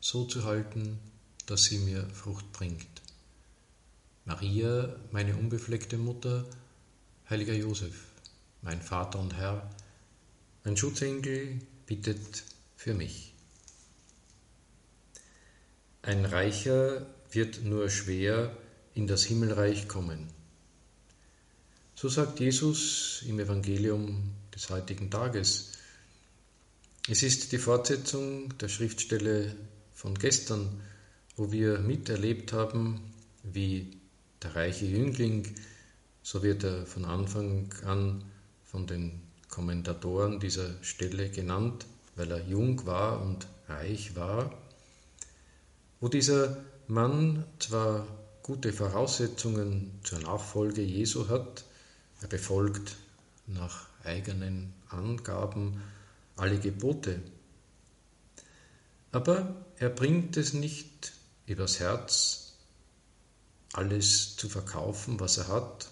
so zu halten, dass sie mir Frucht bringt. Maria, meine unbefleckte Mutter, heiliger Josef, mein Vater und Herr, mein Schutzengel bittet für mich. Ein Reicher wird nur schwer in das Himmelreich kommen. So sagt Jesus im Evangelium des heutigen Tages. Es ist die Fortsetzung der Schriftstelle von gestern, wo wir miterlebt haben, wie der reiche Jüngling, so wird er von Anfang an von den Kommentatoren dieser Stelle genannt, weil er jung war und reich war, wo dieser Mann zwar gute Voraussetzungen zur Nachfolge Jesu hat, er befolgt nach eigenen Angaben alle Gebote, aber er bringt es nicht übers Herz, alles zu verkaufen, was er hat,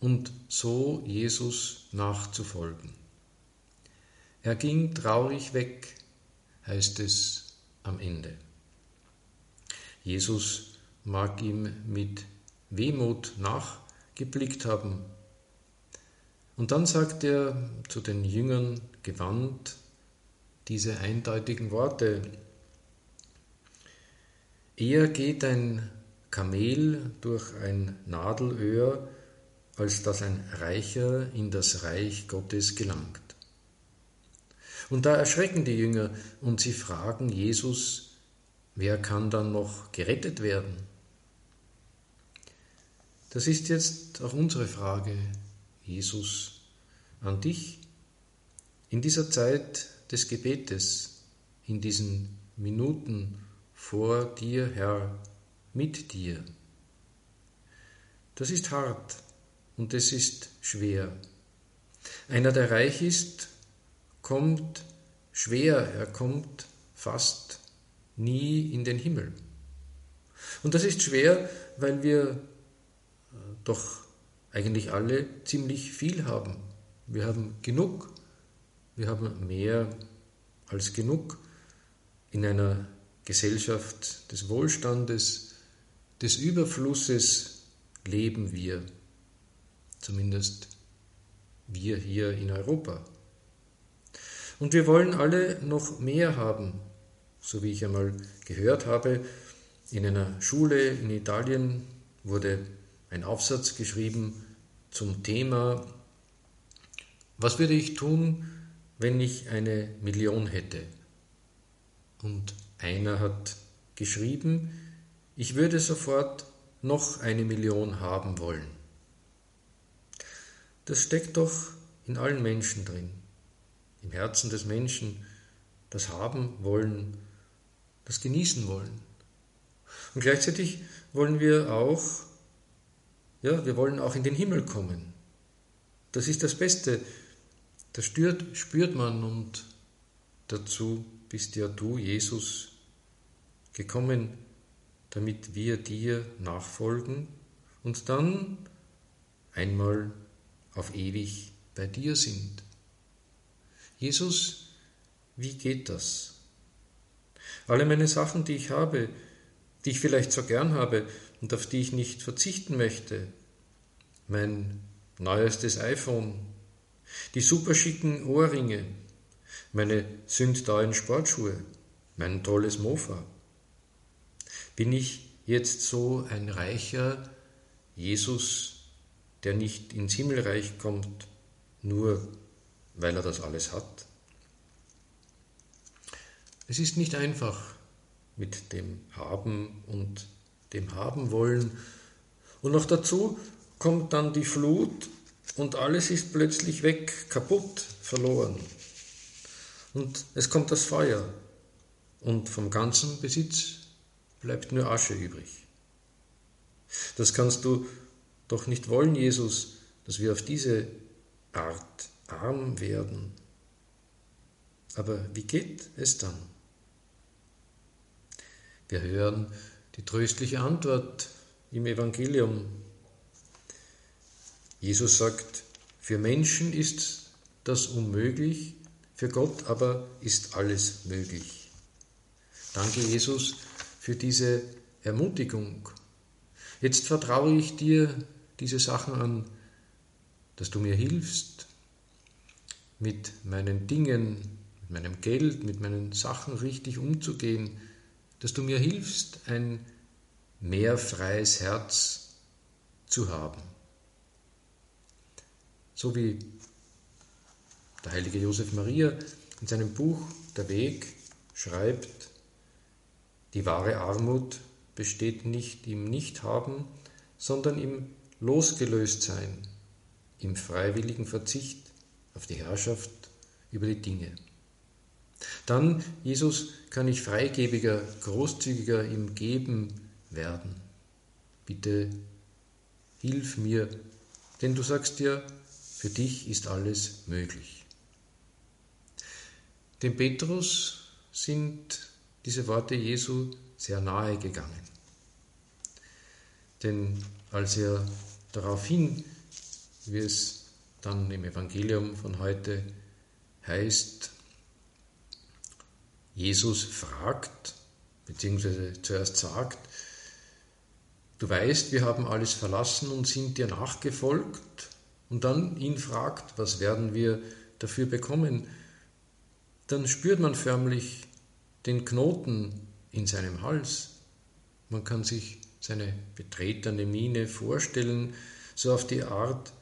und so Jesus nachzufolgen. Er ging traurig weg, heißt es am Ende. Jesus mag ihm mit Wehmut nachgeblickt haben. Und dann sagt er zu den Jüngern gewandt, diese eindeutigen Worte. Eher geht ein Kamel durch ein Nadelöhr, als dass ein Reicher in das Reich Gottes gelangt. Und da erschrecken die Jünger und sie fragen Jesus, wer kann dann noch gerettet werden? Das ist jetzt auch unsere Frage, Jesus, an dich. In dieser Zeit des Gebetes, in diesen Minuten vor dir, Herr, mit dir. Das ist hart und es ist schwer. Einer, der reich ist, kommt schwer, er kommt fast nie in den Himmel. Und das ist schwer, weil wir äh, doch eigentlich alle ziemlich viel haben. Wir haben genug wir haben mehr als genug in einer Gesellschaft des Wohlstandes, des Überflusses leben wir, zumindest wir hier in Europa. Und wir wollen alle noch mehr haben, so wie ich einmal gehört habe, in einer Schule in Italien wurde ein Aufsatz geschrieben zum Thema, was würde ich tun, wenn ich eine Million hätte. Und einer hat geschrieben, ich würde sofort noch eine Million haben wollen. Das steckt doch in allen Menschen drin, im Herzen des Menschen, das haben wollen, das genießen wollen. Und gleichzeitig wollen wir auch, ja, wir wollen auch in den Himmel kommen. Das ist das Beste, das spürt, spürt man und dazu bist ja du, Jesus, gekommen, damit wir dir nachfolgen und dann einmal auf ewig bei dir sind. Jesus, wie geht das? Alle meine Sachen, die ich habe, die ich vielleicht so gern habe und auf die ich nicht verzichten möchte, mein neuestes iPhone, die superschicken Ohrringe, meine sündteuren Sportschuhe, mein tolles Mofa. Bin ich jetzt so ein reicher Jesus, der nicht ins Himmelreich kommt, nur weil er das alles hat? Es ist nicht einfach mit dem Haben und dem Haben wollen. Und noch dazu kommt dann die Flut und alles ist plötzlich weg, kaputt, verloren. Und es kommt das Feuer und vom ganzen Besitz bleibt nur Asche übrig. Das kannst du doch nicht wollen, Jesus, dass wir auf diese Art arm werden. Aber wie geht es dann? Wir hören die tröstliche Antwort im Evangelium. Jesus sagt, für Menschen ist das unmöglich, für Gott aber ist alles möglich. Danke, Jesus, für diese Ermutigung. Jetzt vertraue ich dir diese Sachen an, dass du mir hilfst, mit meinen Dingen, mit meinem Geld, mit meinen Sachen richtig umzugehen, dass du mir hilfst, ein mehr freies Herz zu haben. So wie der heilige Josef Maria in seinem Buch Der Weg schreibt, die wahre Armut besteht nicht im Nichthaben, sondern im Losgelöstsein, im freiwilligen Verzicht auf die Herrschaft über die Dinge. Dann, Jesus, kann ich freigebiger, großzügiger im Geben werden. Bitte hilf mir, denn du sagst ja, für dich ist alles möglich. Dem Petrus sind diese Worte Jesu sehr nahe gegangen. Denn als er daraufhin, wie es dann im Evangelium von heute heißt, Jesus fragt, beziehungsweise zuerst sagt, du weißt, wir haben alles verlassen und sind dir nachgefolgt, und dann ihn fragt, was werden wir dafür bekommen, dann spürt man förmlich den Knoten in seinem Hals. Man kann sich seine betretene Miene vorstellen, so auf die Art,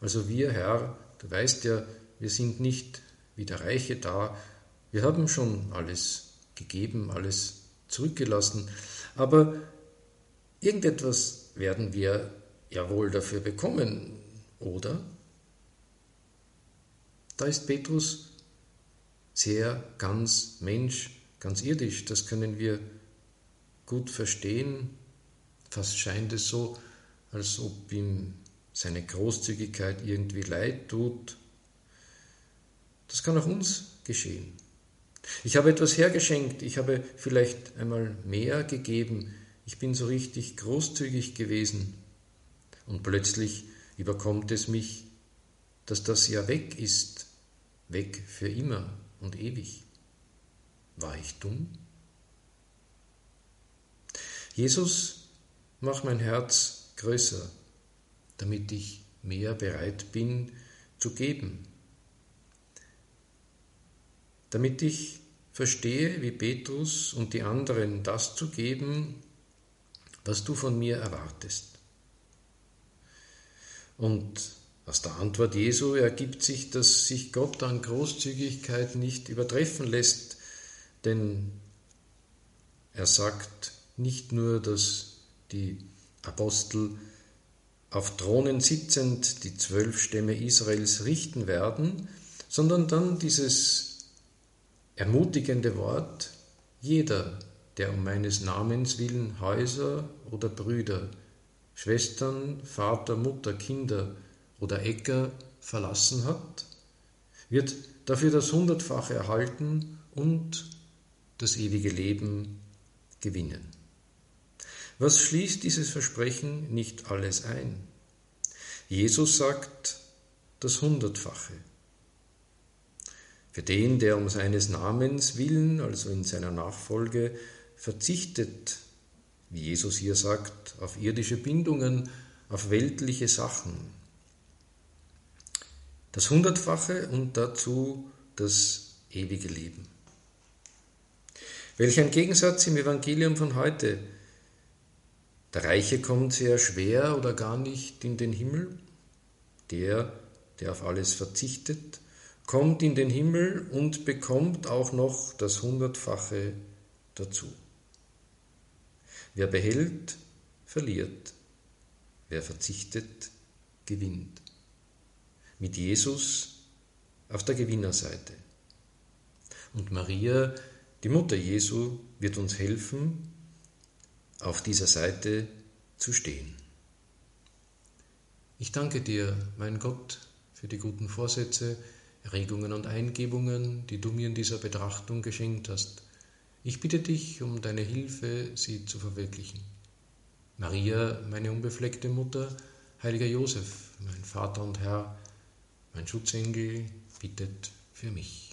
also wir, Herr, du weißt ja, wir sind nicht wie der Reiche da, wir haben schon alles gegeben, alles zurückgelassen, aber irgendetwas werden wir ja wohl dafür bekommen, oder? Da ist Petrus sehr ganz Mensch, ganz irdisch, das können wir gut verstehen Fast scheint es so, als ob ihm seine Großzügigkeit irgendwie leid tut. Das kann auch uns geschehen. Ich habe etwas hergeschenkt, ich habe vielleicht einmal mehr gegeben, ich bin so richtig großzügig gewesen. Und plötzlich überkommt es mich, dass das ja weg ist, weg für immer und ewig. War ich dumm? Jesus Mach mein Herz größer, damit ich mehr bereit bin zu geben. Damit ich verstehe, wie Petrus und die anderen das zu geben, was du von mir erwartest. Und aus der Antwort Jesu ergibt sich, dass sich Gott an Großzügigkeit nicht übertreffen lässt, denn er sagt nicht nur, dass die Apostel auf Thronen sitzend die zwölf Stämme Israels richten werden, sondern dann dieses ermutigende Wort, jeder, der um meines Namens willen Häuser oder Brüder, Schwestern, Vater, Mutter, Kinder oder Äcker verlassen hat, wird dafür das Hundertfache erhalten und das ewige Leben gewinnen. Was schließt dieses Versprechen nicht alles ein? Jesus sagt das Hundertfache. Für den, der um seines Namens willen, also in seiner Nachfolge, verzichtet, wie Jesus hier sagt, auf irdische Bindungen, auf weltliche Sachen. Das Hundertfache und dazu das ewige Leben. Welch ein Gegensatz im Evangelium von heute der Reiche kommt sehr schwer oder gar nicht in den Himmel. Der, der auf alles verzichtet, kommt in den Himmel und bekommt auch noch das Hundertfache dazu. Wer behält, verliert. Wer verzichtet, gewinnt. Mit Jesus auf der Gewinnerseite. Und Maria Die Mutter Jesu wird uns helfen, auf dieser Seite zu stehen. Ich danke dir, mein Gott, für die guten Vorsätze, Erregungen und Eingebungen, die du mir in dieser Betrachtung geschenkt hast. Ich bitte dich um deine Hilfe, sie zu verwirklichen. Maria, meine unbefleckte Mutter, heiliger Josef, mein Vater und Herr, mein Schutzengel, bittet für mich.